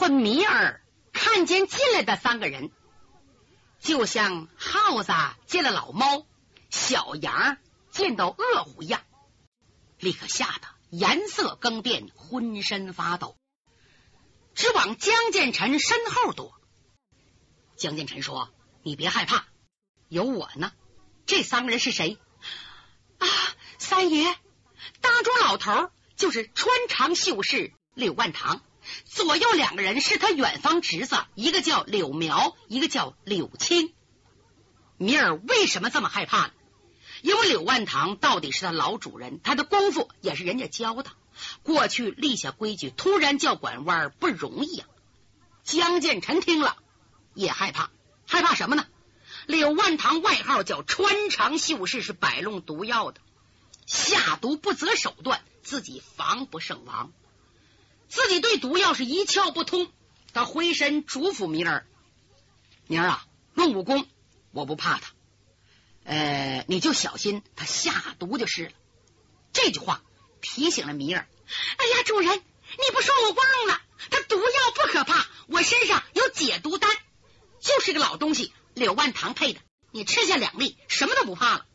昏迷儿看见进来的三个人，就像耗子见了老猫，小羊见到恶虎一样，立刻吓得颜色更变，浑身发抖，直往江建成身后躲。江建成说：“你别害怕，有我呢。”这三个人是谁？啊，三爷，当中老头就是穿长袖士柳万堂。左右两个人是他远方侄子，一个叫柳苗，一个叫柳青。米尔为什么这么害怕呢？因为柳万堂到底是他老主人，他的功夫也是人家教的。过去立下规矩，突然叫拐弯不容易啊。江建成听了也害怕，害怕什么呢？柳万堂外号叫穿肠秀士，是摆弄毒药的，下毒不择手段，自己防不胜防。自己对毒药是一窍不通，他回身嘱咐明儿：“明儿啊，论武功我不怕他，呃，你就小心他下毒就是了。”这句话提醒了明儿。哎呀，主人，你不说我忘了，他毒药不可怕，我身上有解毒丹，就是个老东西，柳万堂配的，你吃下两粒，什么都不怕了。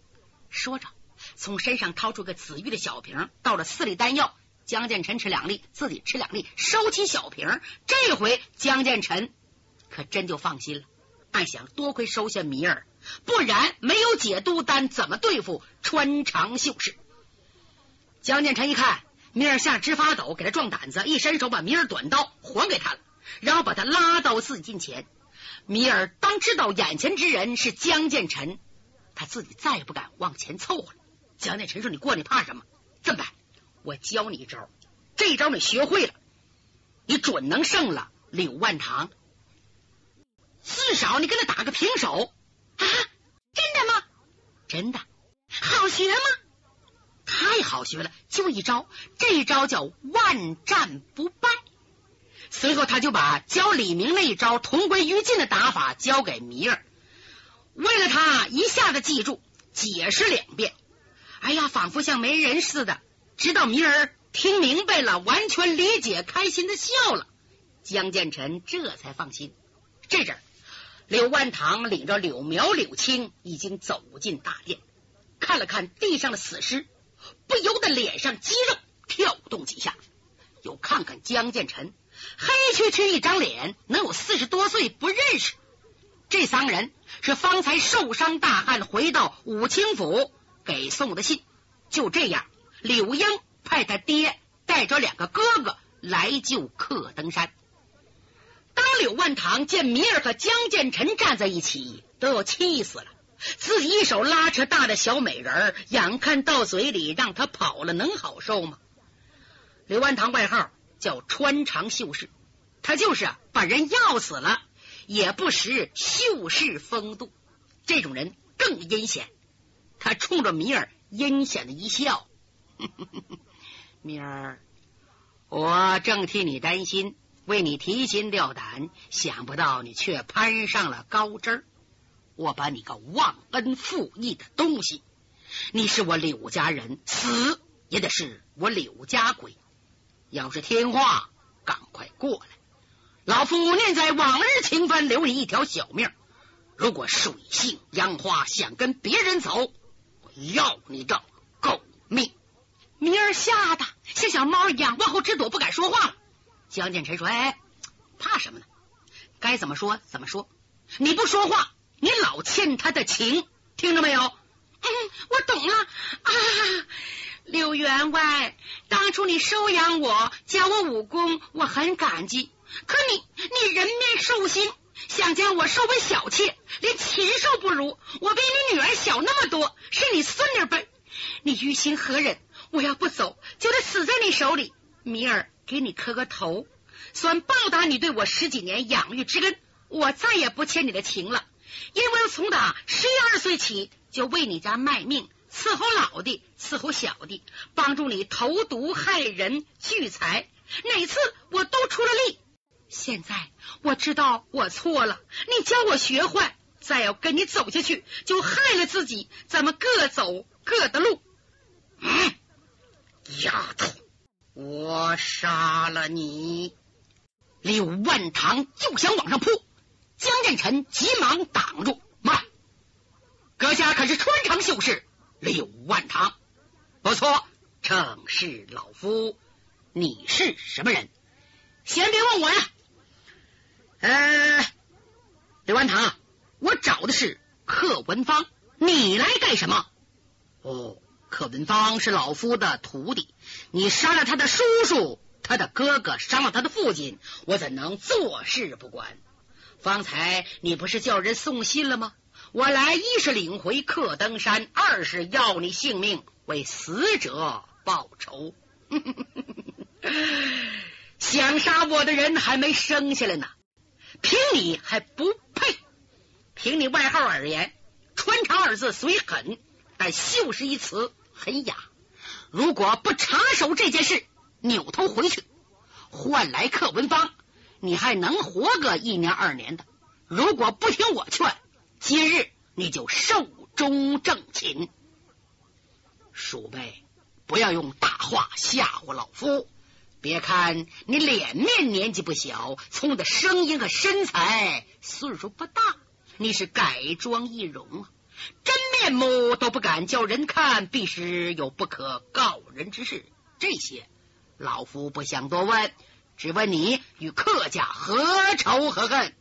说着，从身上掏出个紫玉的小瓶，倒了四粒丹药。江建成吃两粒，自己吃两粒，收起小瓶。这回江建成可真就放心了，暗想：多亏收下米儿，不然没有解毒丹，怎么对付穿肠秀士？江建成一看米儿吓直发抖，给他壮胆子，一伸手把米儿短刀还给他了，然后把他拉到自己近前。米尔当知道眼前之人是江建成，他自己再也不敢往前凑合了。江建成说：“你过，你怕什么？这么办？”我教你一招，这一招你学会了，你准能胜了柳万堂。至少你跟他打个平手啊！真的吗？真的，好学吗？太好学了，就一招，这一招叫万战不败。随后他就把教李明那一招同归于尽的打法教给米儿，为了他一下子记住，解释两遍。哎呀，仿佛像没人似的。直到明儿听明白了，完全理解，开心的笑了，江建成这才放心。这阵，柳万堂领着柳苗、柳青已经走进大殿，看了看地上的死尸，不由得脸上肌肉跳动几下，又看看江建成，黑黢黢一张脸，能有四十多岁，不认识。这三个人是方才受伤大汉回到武清府给送的信。就这样。柳英派他爹带着两个哥哥来救克登山。当柳万堂见米尔和江建臣站在一起，都要气死了。自己一手拉扯大的小美人，眼看到嘴里，让他跑了，能好受吗？柳万堂外号叫穿肠秀士，他就是把人要死了，也不识秀士风度。这种人更阴险。他冲着米尔阴险的一笑。明儿，我正替你担心，为你提心吊胆，想不到你却攀上了高枝儿。我把你个忘恩负义的东西！你是我柳家人，死也得是我柳家鬼。要是听话，赶快过来，老夫念在往日情分，留你一条小命。如果水性杨花，想跟别人走，我要你个狗命！明儿吓得像小猫一样往后直躲，不敢说话了。江建成说：“哎，怕什么呢？该怎么说怎么说。你不说话，你老欠他的情，听着没有？”嗯，我懂了啊。刘员外，当初你收养我，教我武功，我很感激。可你，你人面兽心，想将我收为小妾，连禽兽不如。我比你女儿小那么多，是你孙女辈，你于心何忍？我要不走，就得死在你手里。米尔，给你磕个头，算报答你对我十几年养育之恩。我再也不欠你的情了，因为从打十一二岁起就为你家卖命，伺候老的，伺候小的，帮助你投毒害人聚财，哪次我都出了力。现在我知道我错了，你教我学坏，再要跟你走下去，就害了自己。咱们各走各的路。丫头，我杀了你！柳万堂就想往上扑，江建成急忙挡住。慢，阁下可是穿肠秀士柳万堂？不错，正是老夫。你是什么人？先别问我呀。呃，柳万堂，我找的是贺文芳，你来干什么？哦，柯文芳是老夫的徒弟，你杀了他的叔叔。他的哥哥伤了他的父亲，我怎能坐视不管？方才你不是叫人送信了吗？我来一是领回克登山，二是要你性命，为死者报仇。想杀我的人还没生下来呢，凭你还不配。凭你外号而言，穿肠二字虽狠，但秀是一词很雅。如果不插手这件事。扭头回去，换来克文芳，你还能活个一年二年的。如果不听我劝，今日你就寿终正寝。鼠辈，不要用大话吓唬老夫。别看你脸面年纪不小，从的声音和身材岁数不大，你是改装易容啊，真面目都不敢叫人看，必是有不可告人之事。这些。老夫不想多问，只问你与客家何仇何恨？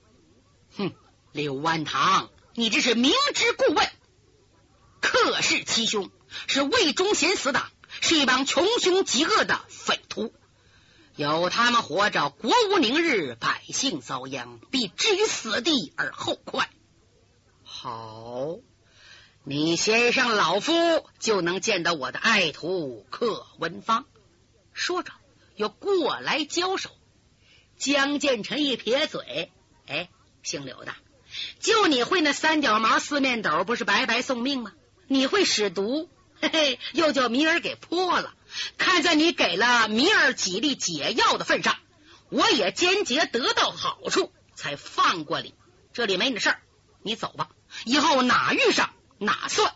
哼，柳万堂，你这是明知故问。客氏七兄是魏忠贤死党，是一帮穷凶极恶的匪徒。有他们活着，国无宁日，百姓遭殃，必置于死地而后快。好，你先上老夫，就能见到我的爱徒客文芳。说着，又过来交手。江建成一撇嘴：“哎，姓柳的，就你会那三角毛四面斗，不是白白送命吗？你会使毒，嘿嘿，又叫米儿给破了。看在你给了米儿几粒解药的份上，我也间接得到好处，才放过你。这里没你的事儿，你走吧。以后哪遇上哪算。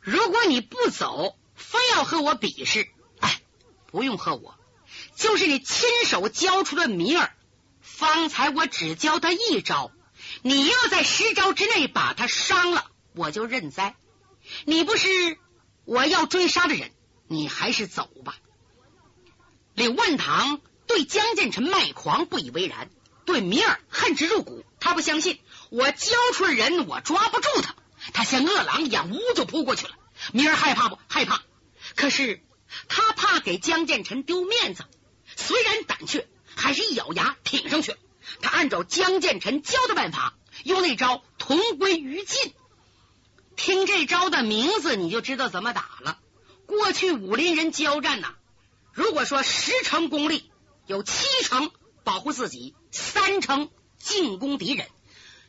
如果你不走，非要和我比试。”哎不用和我，就是你亲手教出的米儿。方才我只教他一招，你要在十招之内把他伤了，我就认栽。你不是我要追杀的人，你还是走吧。柳万堂对江建成卖狂不以为然，对米儿恨之入骨。他不相信我教出了人，我抓不住他，他像饿狼一样，呜就扑过去了。明儿害怕不害怕？可是。他怕给江建成丢面子，虽然胆怯，还是一咬牙挺上去。他按照江建成教的办法，用那招同归于尽。听这招的名字，你就知道怎么打了。过去武林人交战呐，如果说十成功力，有七成保护自己，三成进攻敌人。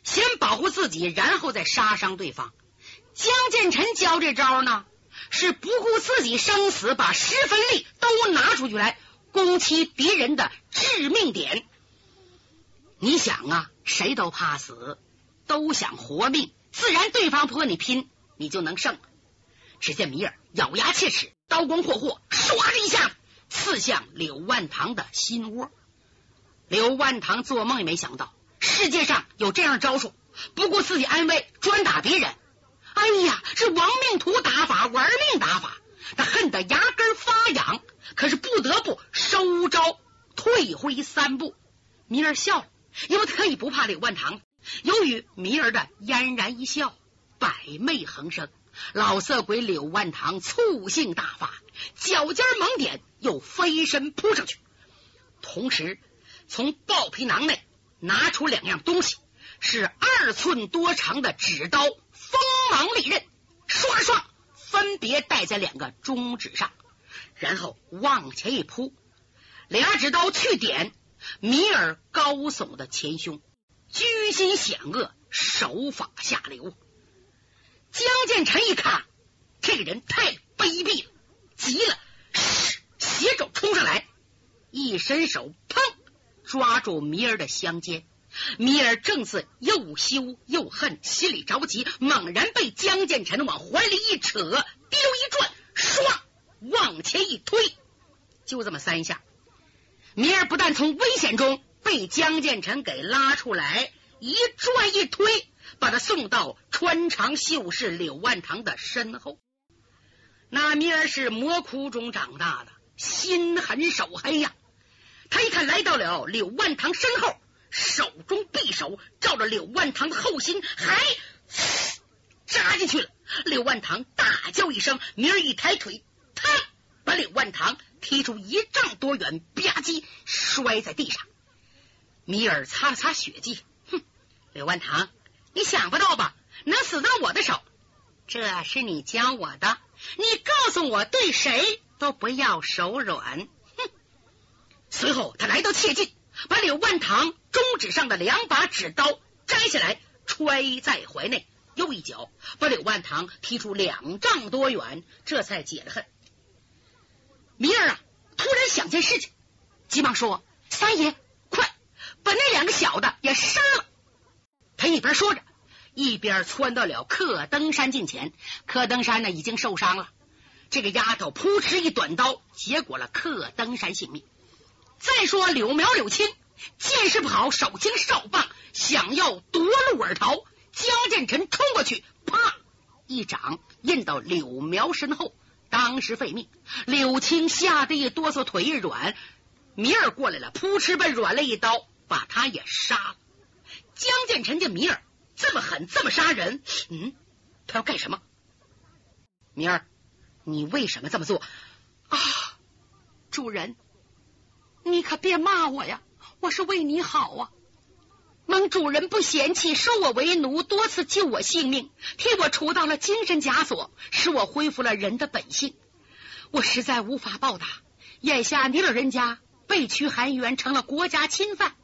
先保护自己，然后再杀伤对方。江建成教这招呢？是不顾自己生死，把十分力都拿出去来攻击敌人的致命点。你想啊，谁都怕死，都想活命，自然对方不和你拼，你就能胜。只见米尔咬牙切齿，刀光霍霍，唰的一下刺向柳万堂的心窝。柳万堂做梦也没想到，世界上有这样招数，不顾自己安危，专打别人。哎呀，是亡命徒打法，玩命打法，他恨得牙根发痒，可是不得不收招，退回三步。米儿笑了，因为他可以不怕柳万堂。由于米儿的嫣然一笑，百媚横生，老色鬼柳万堂醋性大发，脚尖猛点，又飞身扑上去，同时从豹皮囊内拿出两样东西，是二寸多长的纸刀。锋芒利刃，刷刷分别戴在两个中指上，然后往前一扑，俩指刀去点米尔高耸的前胸，居心险恶，手法下流。江建成一看，这个人太卑鄙了，急了，斜肘冲上来，一伸手，砰，抓住米尔的香肩。米尔正是又羞又恨，心里着急，猛然被江建成往怀里一扯，滴溜一转，唰往前一推，就这么三下，明儿不但从危险中被江建成给拉出来，一拽一推，把他送到穿肠秀士柳万堂的身后。那明儿是魔窟中长大的，心狠手黑呀。他一看来到了柳万堂身后，手中匕首照着柳万堂的后心，还扎进去了。柳万堂大叫一声，明儿一抬腿，他把柳万堂踢出一丈多远，吧唧摔在地上。米尔擦了擦血迹，哼，柳万堂，你想不到吧？能死在我的手，这是你教我的。你告诉我，对谁都不要手软。随后，他来到切近，把柳万堂中指上的两把纸刀摘下来，揣在怀内，又一脚把柳万堂踢出两丈多远，这才解了恨。明儿啊，突然想件事情，急忙说：“三爷，快把那两个小的也杀了。”他一边说着。一边窜到了柯登山近前，柯登山呢已经受伤了。这个丫头扑哧一短刀，结果了柯登山性命。再说柳苗柳青见势不好，手轻哨棒，想要夺路而逃。江建臣冲过去，啪一掌印到柳苗身后，当时废命。柳青吓得一哆嗦，腿一软。米尔过来了，扑哧把软了一刀，把他也杀了。江建臣见米尔。这么狠，这么杀人，嗯，他要干什么？明儿，你为什么这么做啊？主人，你可别骂我呀，我是为你好啊。蒙主人不嫌弃，收我为奴，多次救我性命，替我除掉了精神枷锁，使我恢复了人的本性。我实在无法报答。眼下你老人家被屈含冤，成了国家侵犯。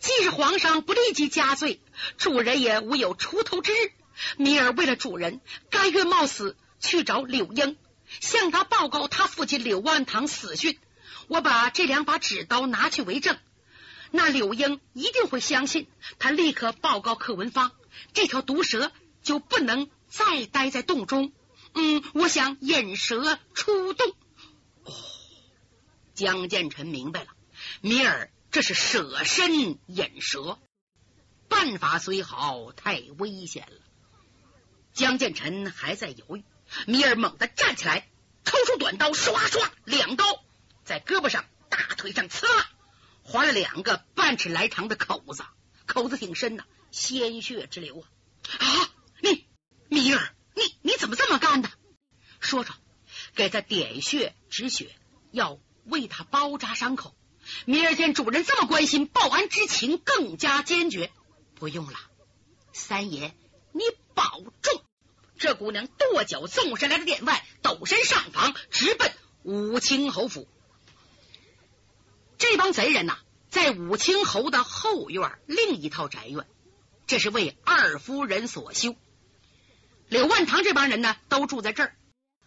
即使皇上不立即加罪，主人也无有出头之日。米儿为了主人，甘愿冒死去找柳英，向他报告他父亲柳万堂死讯。我把这两把纸刀拿去为证，那柳英一定会相信。他立刻报告柯文芳，这条毒蛇就不能再待在洞中。嗯，我想引蛇出洞。哦，江建成明白了，米尔。这是舍身引蛇，办法虽好，太危险了。江建成还在犹豫，米尔猛地站起来，抽出短刀，唰唰两胳膊上、大腿上刺了，划了两个半尺来长的口子，口子挺深呐，鲜血直流啊！啊，你米儿，你你怎么这么干的？说着，给他点穴止血，要为他包扎伤口。米儿见主人这么关心，报恩之情更加坚决。不用了，三爷，你保重。这姑娘跺脚纵身来到殿外，抖身上房，直奔武清侯府。这帮贼人呐，在武清侯的后院另一套宅院，这是为二夫人所修。柳万堂这帮人呢，都住在这儿。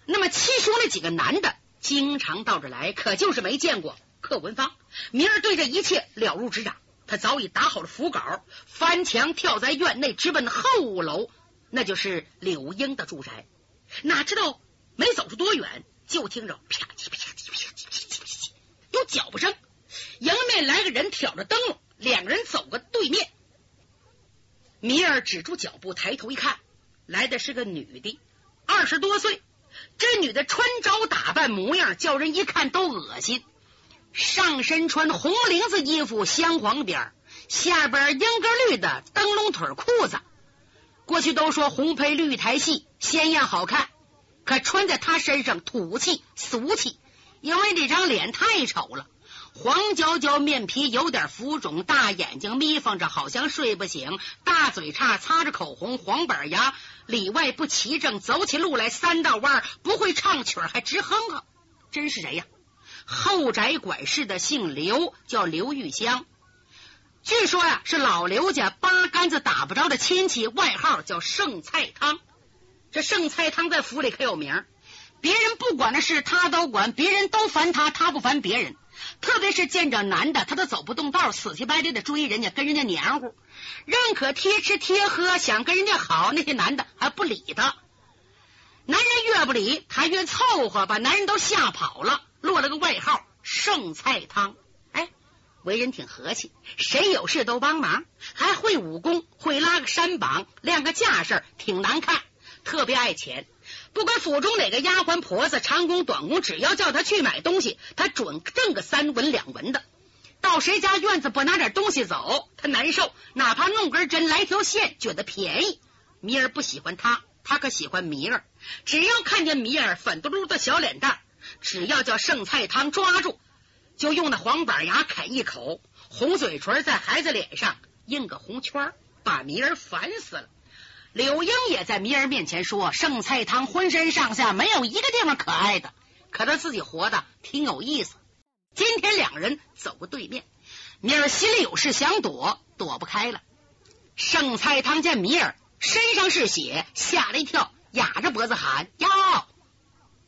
那么七兄那几个男的，经常到这来，可就是没见过。贺文芳，明儿对这一切了如指掌。他早已打好了符稿，翻墙跳在院内，直奔后楼，那就是柳英的住宅。哪知道没走出多远，就听着啪叽啪叽啪叽啪叽啪叽，有脚步声。来个人挑着灯笼，两个人走个对面。米尔止住脚步，抬头一看，来的是个女的，二十多岁。这女的穿着打扮模样，叫人一看都恶心。上身穿红绫子衣服，镶黄边下边英格绿的灯笼腿裤子。过去都说红配绿台戏鲜艳好看，可穿在她身上土气俗气，因为这张脸太丑了，黄焦焦面皮，有点浮肿，大眼睛眯缝着，好像睡不醒，大嘴叉擦着口红，黄板牙，里外不齐正，走起路来三道弯，不会唱曲还直哼哼，真是谁呀？后宅管事的姓刘，叫刘玉香。据说呀，是老刘家八竿子打不着的亲戚，外号叫剩菜汤。这剩菜汤在府里可有名，别人不管的事他都管，别人都烦他，他不烦别人。特别是见着男的，他都走不动道，死乞白赖的追人家，跟人家黏糊，认可贴吃贴喝，想跟人家好，那些男的还不理他。男人越不理，他越凑合，把男人都吓跑了。落了个外号“剩菜汤”，哎，为人挺和气，谁有事都帮忙，还会武功，会拉个山膀，亮个架势，挺难看。特别爱钱，不管府中哪个丫鬟婆子，长工短工，只要叫他去买东西，他准挣个三文两文的。到谁家院子不拿点东西走，他难受。哪怕弄根针来条线，觉得便宜。米儿不喜欢他，他可喜欢米儿。只要看见米儿粉嘟嘟的小脸蛋，只要叫剩菜汤抓住，就用那黄板牙啃一口，红嘴唇在孩子脸上印个红圈，把米儿烦死了。柳英也在米儿面前说：“剩菜汤浑身上下没有一个地方可爱的，可他自己活的挺有意思。”今天两人走过对面，米儿心里有事想躲，躲不开了。剩菜汤见米儿身上是血，吓了一跳，哑着脖子喊：“哟，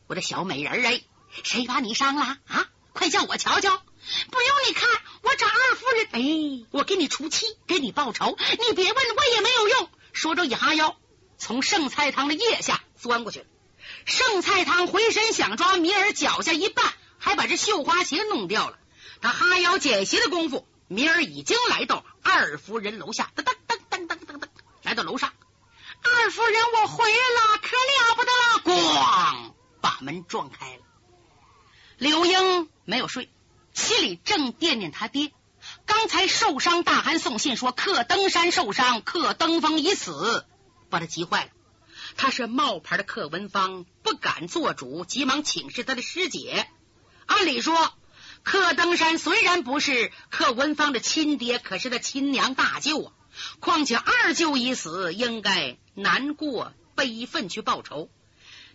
我的小美人儿哎，谁把你伤了啊？快叫我瞧瞧！不用你看，我找二夫人。哎，我给你出气，给你报仇。你别问，我也没有用。”说着一哈腰，从剩菜汤的腋下钻过去了。剩菜汤回身想抓米儿脚下一绊。还把这绣花鞋弄掉了。他哈腰捡鞋的功夫，米儿已经来到二夫人楼下。噔噔噔噔噔噔噔，来到楼上。二夫人，我回来了，可了不得了！咣，把门撞开了。柳英没有睡，心里正惦念他爹。刚才受伤，大汗送信说克登山受伤，克登峰已死，把他急坏了。他是冒牌的克文芳，不敢做主，急忙请示他的师姐。按理说，柯登山虽然不是柯文芳的亲爹，可是他亲娘大舅啊。况且二舅已死，应该难过悲愤去报仇。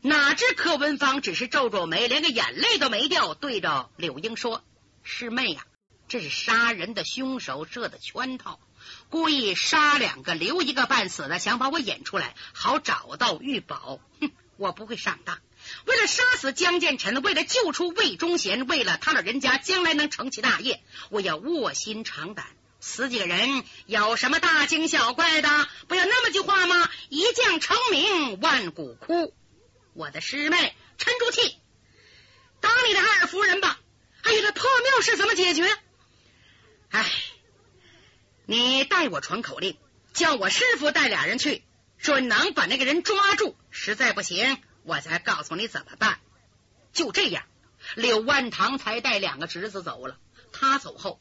哪知柯文芳只是皱皱眉，连个眼泪都没掉，对着柳英说：“师妹呀，这是杀人的凶手设的圈套，故意杀两个，留一个半死的，想把我引出来，好找到玉宝。哼，我不会上当。”为了杀死江建臣，为了救出魏忠贤，为了他老人家将来能成其大业，我要卧薪尝胆。死几个人有什么大惊小怪的？不要那么句话吗？一将成名万骨枯。我的师妹，沉住气，当你的二夫人吧。哎呀，这破庙是怎么解决？哎，你代我传口令，叫我师傅带俩人去，准能把那个人抓住。实在不行。我才告诉你怎么办。就这样，柳万堂才带两个侄子走了。他走后，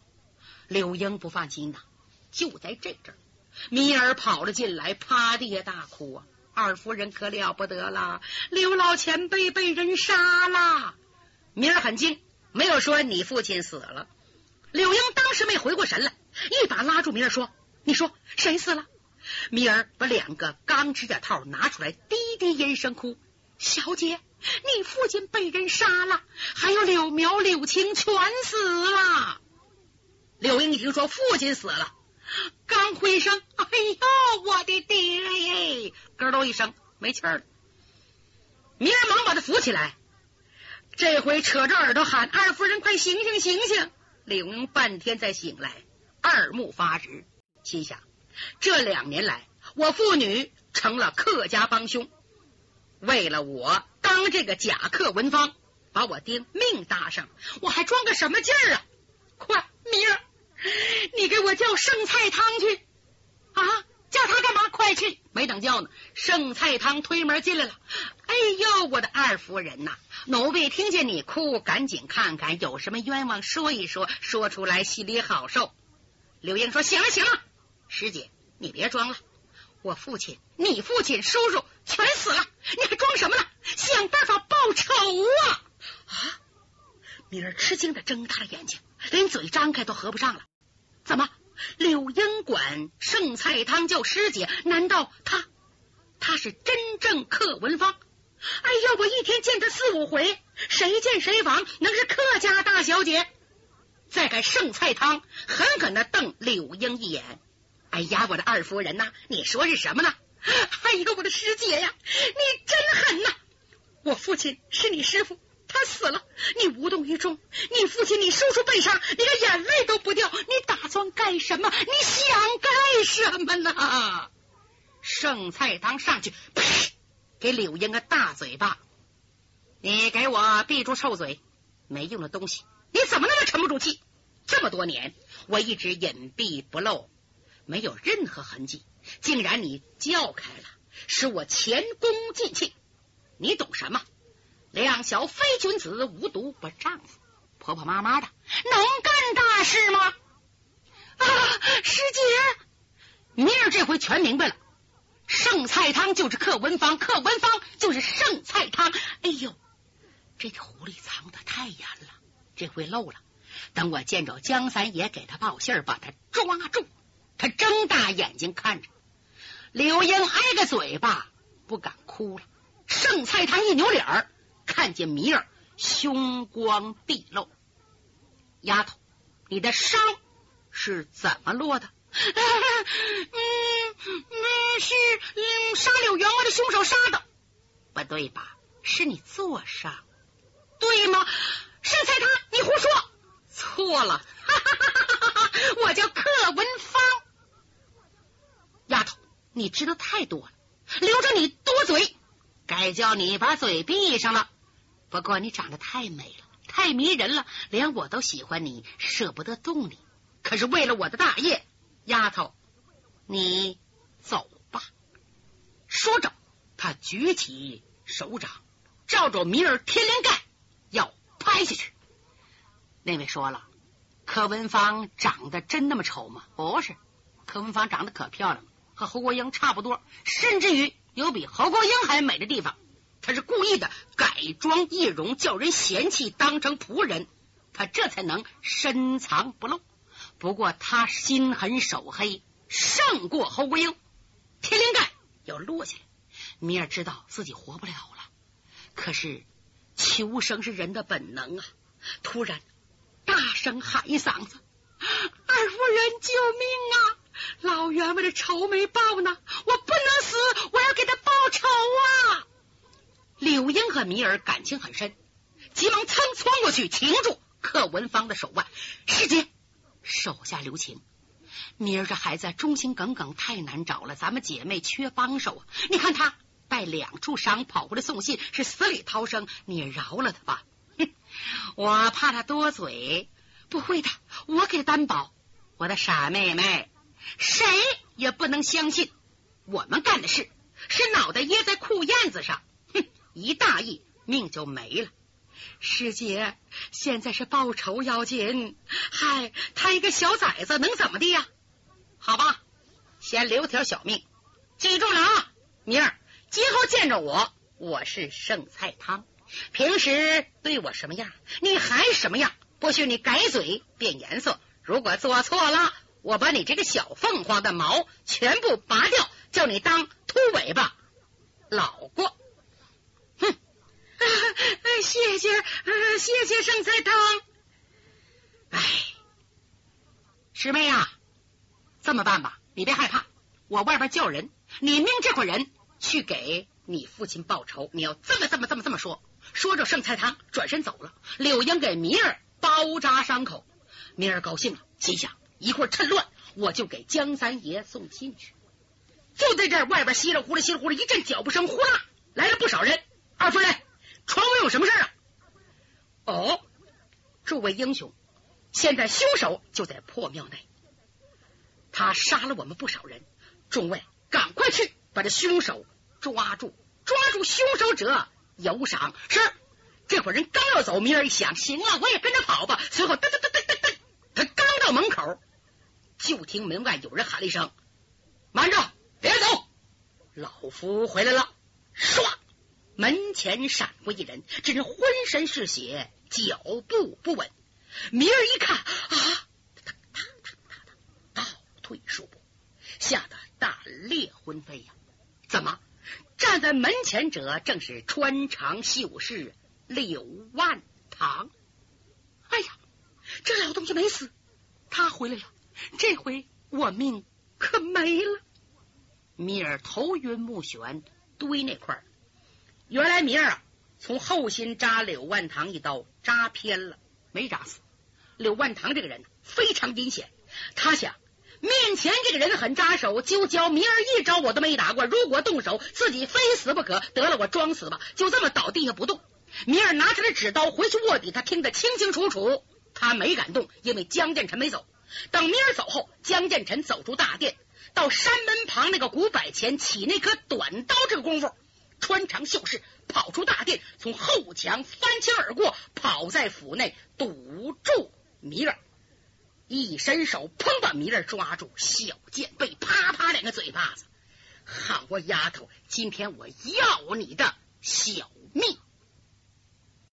柳英不放心呐。就在这阵，米儿跑了进来，趴地下大哭啊！二夫人可了不得了，刘老前辈被人杀了。米儿很惊，没有说你父亲死了。柳英当时没回过神来，一把拉住米儿说：“你说谁死了？”米儿把两个钢指甲套拿出来，低低吟声哭。小姐，你父亲被人杀了，还有柳苗、柳青全死了。柳英一听说父亲死了，刚回声：“哎呦，我的爹耶！”咯噔一声没气儿了。明儿忙把他扶起来，这回扯着耳朵喊：“二夫人，快醒醒，醒醒！”柳英半天才醒来，二目发直，心想：这两年来，我父女成了客家帮凶。为了我当这个假客文芳，把我爹命搭上，我还装个什么劲儿啊？快，明儿，你给我叫剩菜汤去啊！叫他干嘛？快去！没等叫呢，剩菜汤推门进来了。哎呦，我的二夫人呐，奴婢听见你哭，赶紧看看有什么冤枉，说一说，说出来心里好受。刘英说：“行了，行了，师姐，你别装了。”我父亲、你父亲、叔叔全死了，你还装什么呢？想办法报仇啊！啊！米儿吃惊的睁大了眼睛，连嘴张开都合不上了。怎么？柳英管剩菜汤叫师姐？难道他他是真正克文芳？哎呀，我一天见他四五回，谁见谁防，能是客家大小姐？再看剩菜汤，狠狠的瞪柳英一眼。哎呀，我的二夫人呐，你说是什么呢？哎呦，我的师姐呀，你真狠呐！我父亲是你师傅，他死了，你无动于衷。你父亲、你叔叔被杀，你个眼泪都不掉，你打算干什么？你想干什么呢？剩菜汤上去，给柳英个大嘴巴！你给我闭住臭嘴！没用的东西！你怎么那么沉不住气？这么多年，我一直隐蔽不露，没有任何痕迹。竟然你叫开了，使我前功尽弃。你懂什么？两小非君子，无毒不丈夫。婆婆妈妈的，能干大事吗？啊，师姐，明儿这回全明白了。盛菜汤就是克文芳，克文芳就是盛菜汤。哎呦，这个狐狸藏的太严了，这回漏了。等我见着江三爷，给他报信儿，把他抓住。他睁大眼睛看着柳英，挨个嘴巴，不敢哭了。盛菜汤一扭脸儿，看见米儿凶光毕露。丫头，你的伤是怎么落的？嗯嗯，是嗯杀柳员外的凶手杀的，不对吧？是你做伤，对吗？盛菜汤，你胡说，错了，我叫克文芳。丫头，你知道太多了，留着你多嘴，该叫你把嘴闭上了。不过你长得太美了，太迷人了，连我都喜欢你，舍不得动你。可是为了我的大业，丫头，你走吧。说着，他举起手掌，照着米尔天灵盖要拍下去。那位说了，柯文芳长得真那么丑吗？不是，柯文芳长得可漂亮。和侯国英差不多，甚至于有比侯国英还美的地方。他是故意的改装易容，叫人嫌弃，当成仆人，他这才能深藏不露。不过他心狠手黑，胜过侯国英。天灵盖要落下来，米尔知道自己活不了了。可是求生是人的本能啊！突然大声喊一嗓子：“二夫人，救命啊！”老员外的仇没报呢，我不能死，我要给他报仇啊！柳英和米尔感情很深，急忙蹭窜过去，擒住克文芳的手腕。师姐，手下留情。明儿这孩子忠心耿耿，太难找了。咱们姐妹缺帮手啊！你看他带两处伤跑过来送信，是死里逃生。你饶了他吧。哼，我怕他多嘴，不会的，我给他担保。我的傻妹妹。谁也不能相信我们干的事是脑袋掖在裤燕子上，哼！一大意命就没了。师姐，现在是报仇要紧。嗨，他一个小崽子能怎么的呀？好吧，先留条小命。记住了啊，明儿今后见着我，我是剩菜汤。平时对我什么样，你还什么样。不许你改嘴变颜色。如果做错了。我把你这个小凤凰的毛全部拔掉，叫你当秃尾巴，老过。谢谢，谢谢圣菜汤。哎，师妹啊，这么办吧，你别害怕，我外边叫人，你命这伙人去给你父亲报仇。你要这么这么这么这么说。说着，圣菜汤转身走了。柳英给明儿包扎伤口，明儿高兴了，心想。一会儿趁乱，我就给江三爷送信去。就在这外边稀里糊涂、稀里糊涂一阵脚步声，呼啦来了不少人。二夫人，传闻有什么事啊？哦，诸位英雄，现在凶手就在破庙内，他杀了我们不少人。众位赶快去把这凶手抓住，抓住凶手者有赏。是，这伙人刚要走，明儿一想，行了，我也跟着跑吧。随后噔噔噔噔噔噔，他刚到门口。就听门外有人喊了一声：“慢着，别走！老夫回来了！”唰，门前闪过一人，只是浑身是血，脚步不稳。明儿一看，啊，倒退数步，吓得胆裂魂飞呀！怎么站在门前者正是穿肠秀士柳万堂？哎呀，这老东西没死，他回来了。这回我命可没了。米尔头晕目眩，堆那块。原来明儿啊，从后心扎柳万堂一刀，扎偏了，没扎死。柳万堂这个人非常阴险，他想面前这个人很扎手，就教明儿一招我都没打过。如果动手，自己非死不可。得了，我装死吧，就这么倒地下不动。明儿拿出来纸刀回去卧底，他听得清清楚楚，他没敢动，因为江建成没走。等明儿走后，江建臣走出大殿，到山门旁那个古柏前起那颗短刀，这个功夫穿长袖式跑出大殿，从后墙翻墙而过，跑在府内堵住米勒，一伸手砰把米勒抓住，小贱被啪啪两个嘴巴子。好，我丫头，今天我要你的小命！